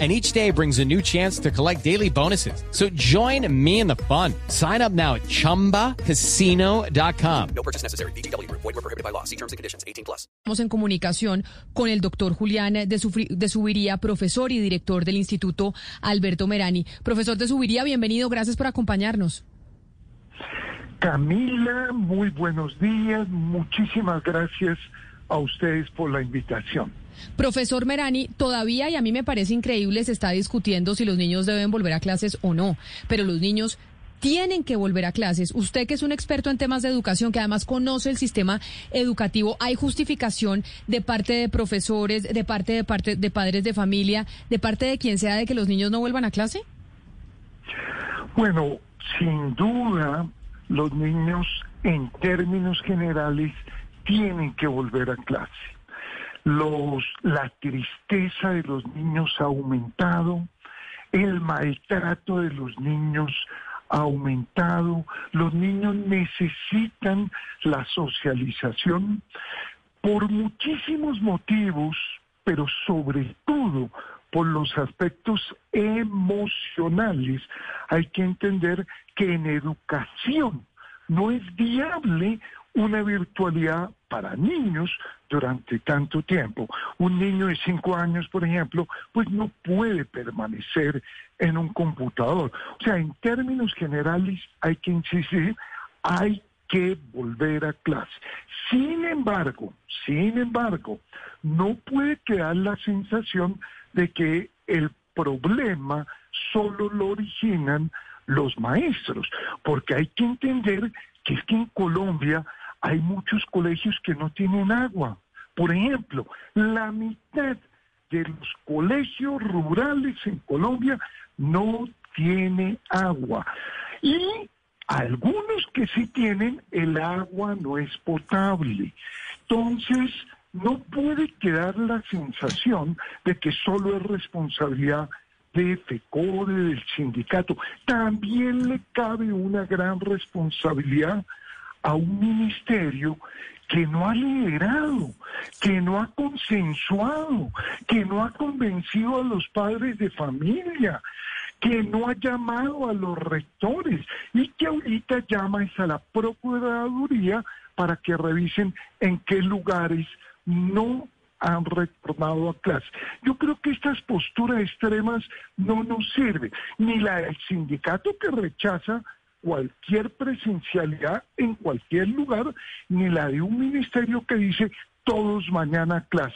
And each day brings a new chance to collect daily bonuses. So join me in the fun. Sign up now at chumbacasino.com. No purchase necessary. BGW. Void were prohibited by law. See terms and conditions. 18 plus. Estamos en comunicación con el doctor Julián de, Sufri- de Subiría, profesor y director del Instituto Alberto Merani. Profesor de Subiría, bienvenido, gracias por acompañarnos. Camila, muy buenos días. Muchísimas gracias a ustedes por la invitación. Profesor Merani, todavía, y a mí me parece increíble, se está discutiendo si los niños deben volver a clases o no, pero los niños tienen que volver a clases. Usted que es un experto en temas de educación, que además conoce el sistema educativo, ¿hay justificación de parte de profesores, de parte de parte de padres de familia, de parte de quien sea de que los niños no vuelvan a clase? Bueno, sin duda, los niños en términos generales tienen que volver a clase. Los, la tristeza de los niños ha aumentado, el maltrato de los niños ha aumentado, los niños necesitan la socialización por muchísimos motivos, pero sobre todo por los aspectos emocionales. Hay que entender que en educación no es viable una virtualidad para niños durante tanto tiempo. Un niño de cinco años, por ejemplo, pues no puede permanecer en un computador. O sea, en términos generales hay que insistir, hay que volver a clase. Sin embargo, sin embargo, no puede quedar la sensación de que el problema solo lo originan los maestros, porque hay que entender que es que en Colombia hay muchos colegios que no tienen agua. Por ejemplo, la mitad de los colegios rurales en Colombia no tiene agua. Y algunos que sí tienen, el agua no es potable. Entonces, no puede quedar la sensación de que solo es responsabilidad de FECODE, del sindicato. También le cabe una gran responsabilidad a un ministerio que no ha liderado, que no ha consensuado, que no ha convencido a los padres de familia, que no ha llamado a los rectores y que ahorita llama a la Procuraduría para que revisen en qué lugares no han retornado a clase. Yo creo que estas posturas extremas no nos sirven, ni la del sindicato que rechaza cualquier presencialidad en cualquier lugar, ni la de un ministerio que dice todos mañana clase.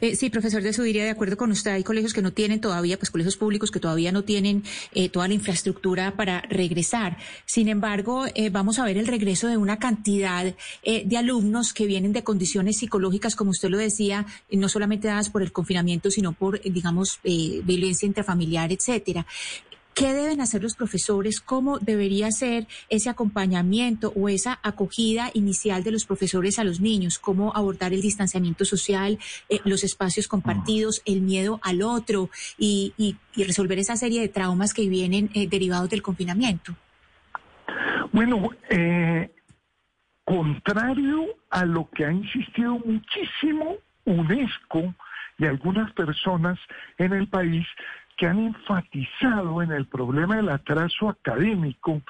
Eh, sí, profesor de Subiría, de acuerdo con usted, hay colegios que no tienen todavía, pues colegios públicos que todavía no tienen eh, toda la infraestructura para regresar. Sin embargo, eh, vamos a ver el regreso de una cantidad eh, de alumnos que vienen de condiciones psicológicas, como usted lo decía, no solamente dadas por el confinamiento, sino por, digamos, violencia intrafamiliar, etcétera. ¿Qué deben hacer los profesores? ¿Cómo debería ser ese acompañamiento o esa acogida inicial de los profesores a los niños? ¿Cómo abordar el distanciamiento social, eh, los espacios compartidos, el miedo al otro y, y- y resolver esa serie de traumas que vienen eh, derivados del confinamiento? Bueno, eh, contrario a lo que ha insistido muchísimo UNESCO y algunas personas en el país que han enfatizado en el problema del atraso académico,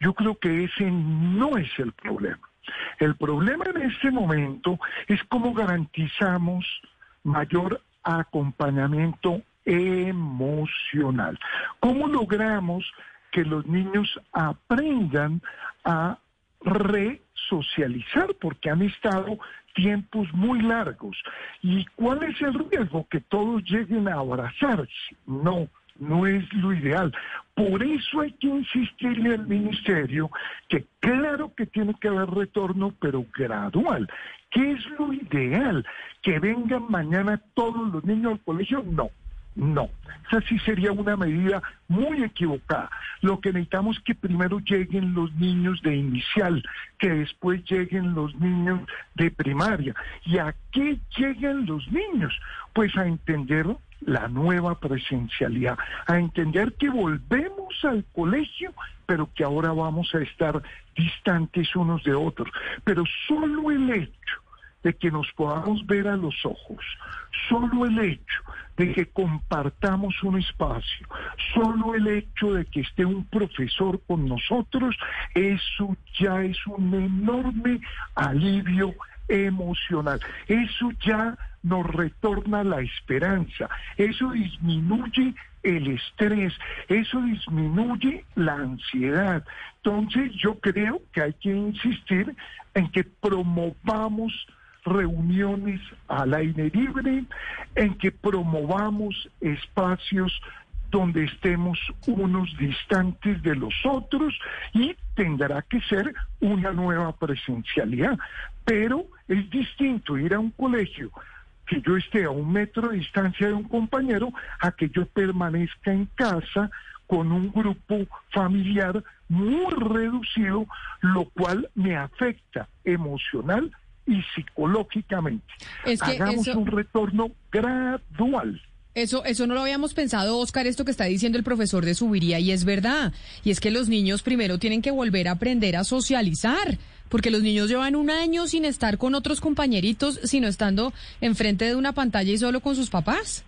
yo creo que ese no es el problema. El problema en este momento es cómo garantizamos mayor acompañamiento emocional. ¿Cómo logramos que los niños aprendan a resocializar? Porque han estado tiempos muy largos. ¿Y cuál es el riesgo? Que todos lleguen a abrazarse. No, no es lo ideal. Por eso hay que insistirle al ministerio que claro que tiene que haber retorno, pero gradual. ¿Qué es lo ideal? ¿Que vengan mañana todos los niños al colegio? No. No, esa sí sería una medida muy equivocada. Lo que necesitamos es que primero lleguen los niños de inicial, que después lleguen los niños de primaria. ¿Y a qué llegan los niños? Pues a entender la nueva presencialidad, a entender que volvemos al colegio, pero que ahora vamos a estar distantes unos de otros. Pero solo el hecho de que nos podamos ver a los ojos, solo el hecho de que compartamos un espacio, solo el hecho de que esté un profesor con nosotros, eso ya es un enorme alivio emocional. Eso ya nos retorna la esperanza, eso disminuye el estrés, eso disminuye la ansiedad. Entonces yo creo que hay que insistir en que promovamos reuniones al aire libre, en que promovamos espacios donde estemos unos distantes de los otros y tendrá que ser una nueva presencialidad. Pero es distinto ir a un colegio que yo esté a un metro de distancia de un compañero a que yo permanezca en casa con un grupo familiar muy reducido, lo cual me afecta emocional y psicológicamente. Es que Hagamos un retorno gradual. Eso, eso no lo habíamos pensado, Oscar, esto que está diciendo el profesor de Subiría, y es verdad. Y es que los niños primero tienen que volver a aprender a socializar, porque los niños llevan un año sin estar con otros compañeritos, sino estando enfrente de una pantalla y solo con sus papás.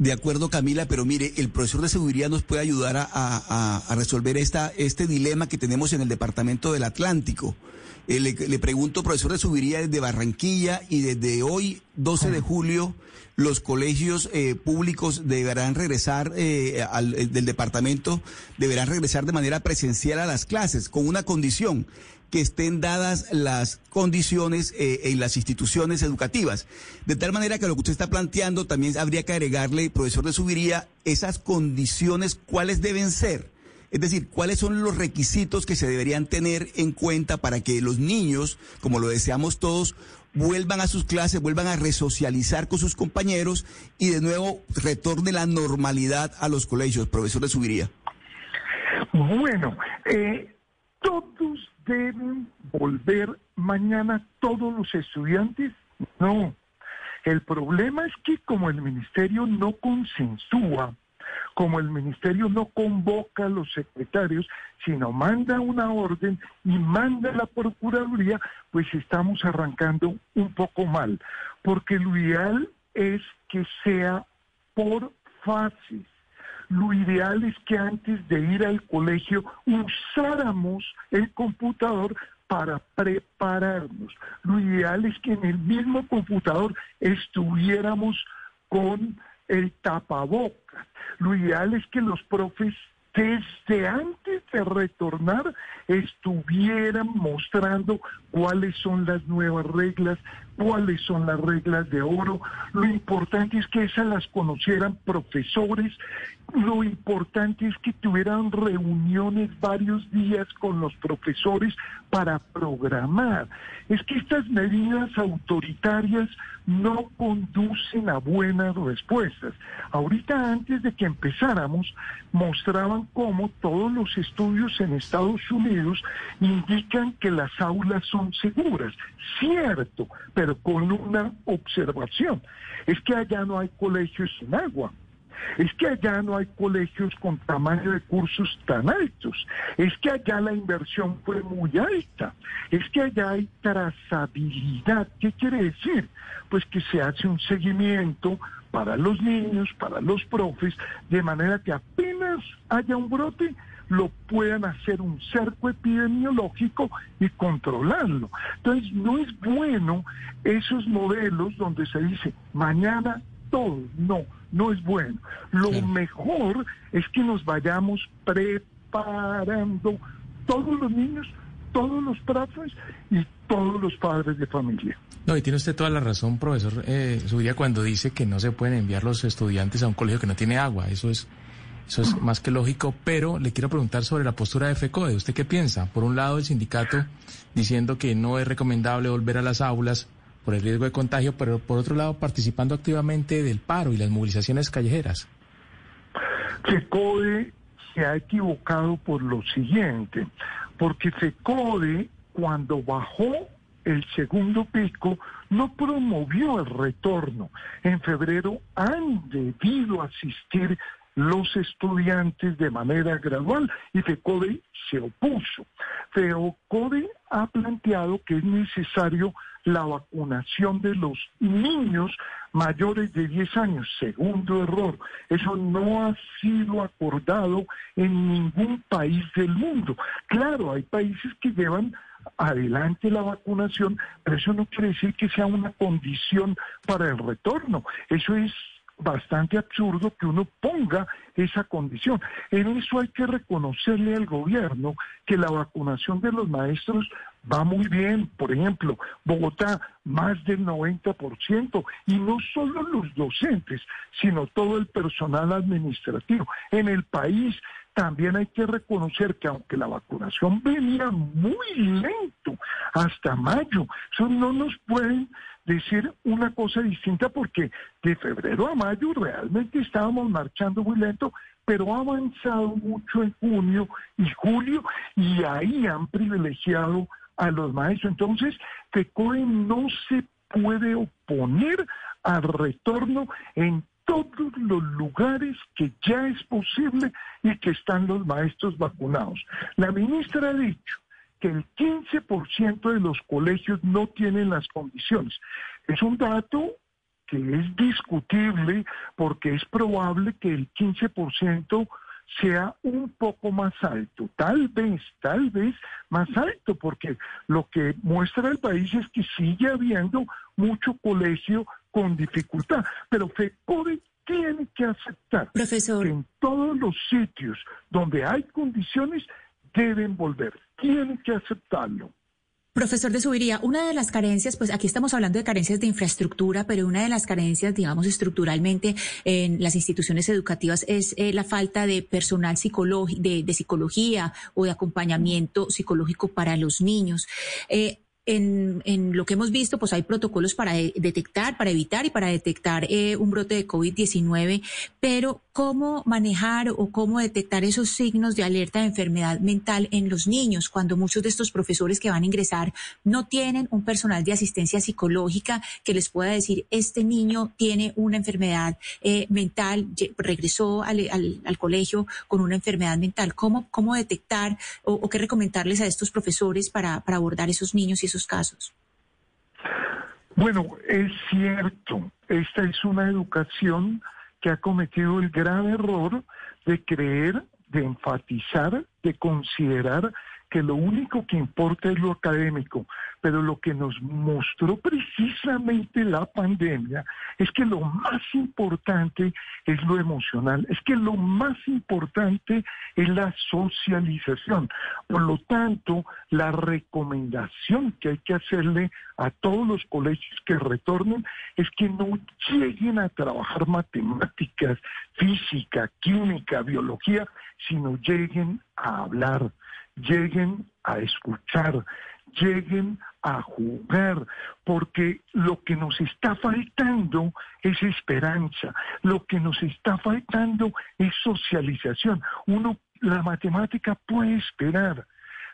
De acuerdo, Camila, pero mire, el profesor de seguridad nos puede ayudar a, resolver esta, este dilema que tenemos en el Departamento del Atlántico. Eh, le, pregunto, profesor de Subiría desde Barranquilla y desde hoy, 12 de julio, los colegios eh, públicos deberán regresar eh, al, del departamento, deberán regresar de manera presencial a las clases, con una condición, que estén dadas las condiciones en las instituciones educativas. De tal manera que lo que usted está planteando también habría que agregarle, profesor de Subiría, esas condiciones, ¿cuáles deben ser? Es decir, ¿cuáles son los requisitos que se deberían tener en cuenta para que los niños, como lo deseamos todos, vuelvan a sus clases, vuelvan a resocializar con sus compañeros y de nuevo retorne la normalidad a los colegios? Profesor de Subiría. Bueno, eh, todos deben volver mañana, todos los estudiantes. No, el problema es que como el ministerio no consensúa, como el ministerio no convoca a los secretarios, sino manda una orden y manda la Procuraduría, pues estamos arrancando un poco mal, porque lo ideal es que sea por fases. Lo ideal es que antes de ir al colegio usáramos el computador para prepararnos. Lo ideal es que en el mismo computador estuviéramos con el tapabocas. Lo ideal es que los profes desde antes de retornar estuvieran mostrando cuáles son las nuevas reglas, cuáles son las reglas de oro. Lo importante es que esas las conocieran profesores. Lo importante es que tuvieran reuniones varios días con los profesores para programar. Es que estas medidas autoritarias no conducen a buenas respuestas. Ahorita antes de que empezáramos, mostraban cómo todos los estudios en Estados Unidos indican que las aulas son seguras. Cierto, con una observación. Es que allá no hay colegios sin agua. Es que allá no hay colegios con tamaño de cursos tan altos. Es que allá la inversión fue muy alta. Es que allá hay trazabilidad. ¿Qué quiere decir? Pues que se hace un seguimiento para los niños, para los profes, de manera que apenas haya un brote, lo puedan hacer un cerco epidemiológico y controlarlo. Entonces, no es bueno esos modelos donde se dice mañana todo, no, no es bueno. Lo mejor es que nos vayamos preparando todos los niños, todos los profes y todos los padres de familia. No, y tiene usted toda la razón, profesor eh, cuando dice que no se pueden enviar los estudiantes a un colegio que no tiene agua. Eso es, eso es más que lógico, pero le quiero preguntar sobre la postura de FECODE. ¿Usted qué piensa? Por un lado, el sindicato diciendo que no es recomendable volver a las aulas por el riesgo de contagio, pero por otro lado participando activamente del paro y las movilizaciones callejeras. FECODE se ha equivocado por lo siguiente, porque FECODE cuando bajó el segundo pico no promovió el retorno. En febrero han debido asistir los estudiantes de manera gradual y FECODE se opuso. FECODE ha planteado que es necesario la vacunación de los niños mayores de 10 años. Segundo error, eso no ha sido acordado en ningún país del mundo. Claro, hay países que llevan adelante la vacunación, pero eso no quiere decir que sea una condición para el retorno. Eso es bastante absurdo que uno ponga esa condición. En eso hay que reconocerle al gobierno que la vacunación de los maestros va muy bien. Por ejemplo, Bogotá, más del 90%, y no solo los docentes, sino todo el personal administrativo. En el país también hay que reconocer que aunque la vacunación venía muy lento hasta mayo, eso no nos pueden decir una cosa distinta porque de febrero a mayo realmente estábamos marchando muy lento, pero ha avanzado mucho en junio y julio y ahí han privilegiado a los maestros. Entonces, FECOE no se puede oponer al retorno en todos los lugares que ya es posible y que están los maestros vacunados. La ministra ha dicho que el 15% de los colegios no tienen las condiciones. Es un dato que es discutible porque es probable que el 15% sea un poco más alto, tal vez, tal vez más alto, porque lo que muestra el país es que sigue habiendo mucho colegio con dificultad, pero FECODE tiene que aceptar Profesor. que en todos los sitios donde hay condiciones deben volver, tienen que aceptarlo. Profesor de Subiría, una de las carencias, pues aquí estamos hablando de carencias de infraestructura, pero una de las carencias, digamos, estructuralmente en las instituciones educativas es eh, la falta de personal de, de, psicología o de acompañamiento psicológico para los niños. Eh, en, lo que hemos visto, pues hay protocolos para detectar, para evitar y para detectar eh, un brote de COVID-19, pero ¿cómo manejar o cómo detectar esos signos de alerta de enfermedad mental en los niños cuando muchos de estos profesores que van a ingresar no tienen un personal de asistencia psicológica que les pueda decir, este niño tiene una enfermedad eh, mental, regresó al, colegio con una enfermedad mental? ¿Cómo, cómo detectar o, qué recomendarles a estos profesores para abordar esos niños y esos casos? Bueno, es cierto, esta es una educación que ha cometido el grave error de creer, de enfatizar, de considerar que lo único que importa es lo académico, pero lo que nos mostró precisamente la pandemia es que lo más importante es lo emocional, es que lo más importante es la socialización. Por lo tanto, la recomendación que hay que hacerle a todos los colegios que retornen es que no lleguen a trabajar matemáticas, física, química, biología, sino lleguen a hablar lleguen a escuchar, lleguen a jugar, porque lo que nos está faltando es esperanza, lo que nos está faltando es socialización. Uno, la matemática puede esperar,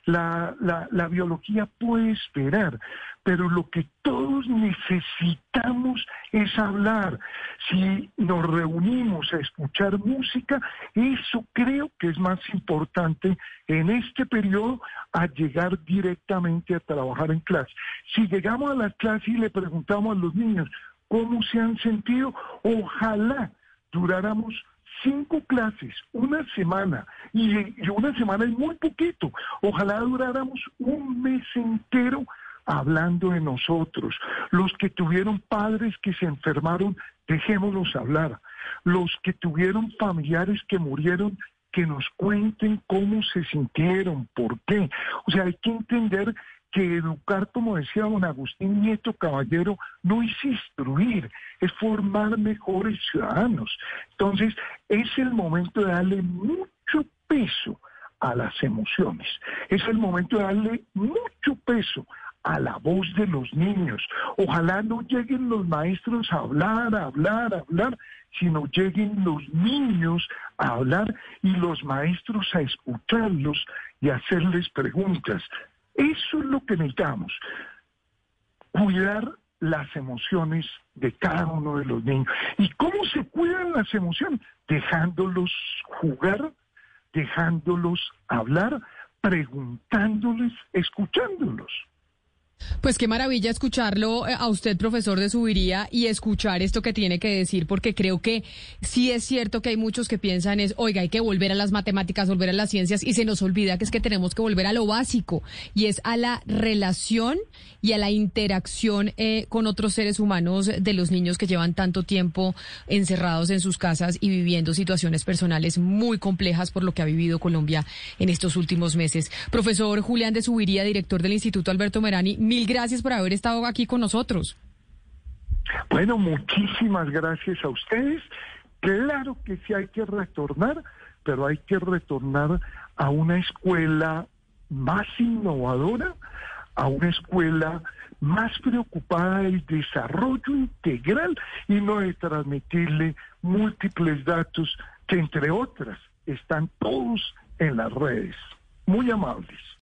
la, la, la, biología puede esperar, pero lo que todos necesitamos es hablar. Si nos reunimos a escuchar música, eso creo que es más importante en este periodo a llegar directamente a trabajar en clase. Si llegamos a la clase y le preguntamos a los niños cómo se han sentido, ojalá duráramos cinco clases, una semana, y, una semana es muy poquito. Ojalá duráramos un mes entero hablando de nosotros. Los que tuvieron padres que se enfermaron, dejémoslos hablar. Los que tuvieron familiares que murieron, que nos cuenten cómo se sintieron, por qué. O sea, hay que entender que educar, como decía don Agustín Nieto Caballero, no es instruir, es formar mejores ciudadanos. Entonces, es el momento de darle mucho peso a las emociones, es el momento de darle mucho peso a la voz de los niños. Ojalá no lleguen los maestros a hablar, a hablar, a hablar, sino lleguen los niños a hablar y los maestros a escucharlos y hacerles preguntas. Eso es lo que necesitamos. Cuidar las emociones de cada uno de los niños. ¿Y cómo se cuidan las emociones? Dejándolos jugar, dejándolos hablar, preguntándoles, escuchándolos. Pues qué maravilla escucharlo eh, a usted, profesor de Subiría, y escuchar esto que tiene que decir, porque creo que sí es cierto que hay muchos que piensan es, oiga, hay que volver a las matemáticas, volver a las ciencias, y se nos olvida que es que tenemos que volver a lo básico, y es a la relación y a la interacción eh, con otros seres humanos de los niños que llevan tanto tiempo encerrados en sus casas y viviendo situaciones personales muy complejas por lo que ha vivido Colombia en estos últimos meses. Profesor Julián de Subiría, director del Instituto Alberto Merani, mil gracias por haber estado aquí con nosotros. Bueno, muchísimas gracias a ustedes. Claro que sí hay que retornar, pero hay que retornar a una escuela más innovadora, a una escuela más preocupada del desarrollo integral y no de transmitirle múltiples datos que entre otras están todos en las redes. Muy amables.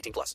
18 plus.